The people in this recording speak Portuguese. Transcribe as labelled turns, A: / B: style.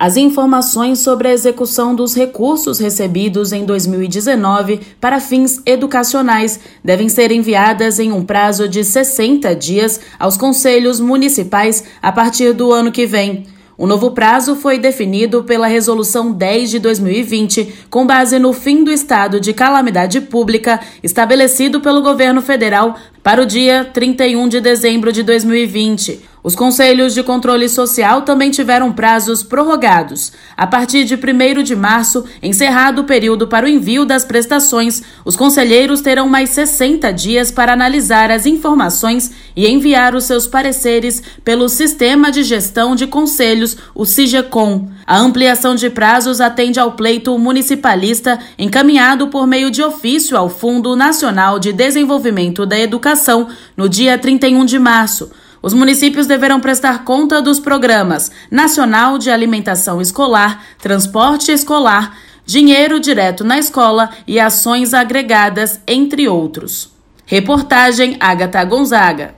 A: As informações sobre a execução dos recursos recebidos em 2019 para fins educacionais devem ser enviadas em um prazo de 60 dias aos conselhos municipais a partir do ano que vem. O novo prazo foi definido pela Resolução 10 de 2020, com base no fim do estado de calamidade pública estabelecido pelo governo federal para o dia 31 de dezembro de 2020. Os conselhos de controle social também tiveram prazos prorrogados. A partir de 1 de março, encerrado o período para o envio das prestações, os conselheiros terão mais 60 dias para analisar as informações e enviar os seus pareceres pelo Sistema de Gestão de Conselhos, o CIGECOM. A ampliação de prazos atende ao pleito municipalista encaminhado por meio de ofício ao Fundo Nacional de Desenvolvimento da Educação no dia 31 de março. Os municípios deverão prestar conta dos programas Nacional de Alimentação Escolar, Transporte Escolar, Dinheiro Direto na Escola e Ações Agregadas, entre outros. Reportagem Agatha Gonzaga.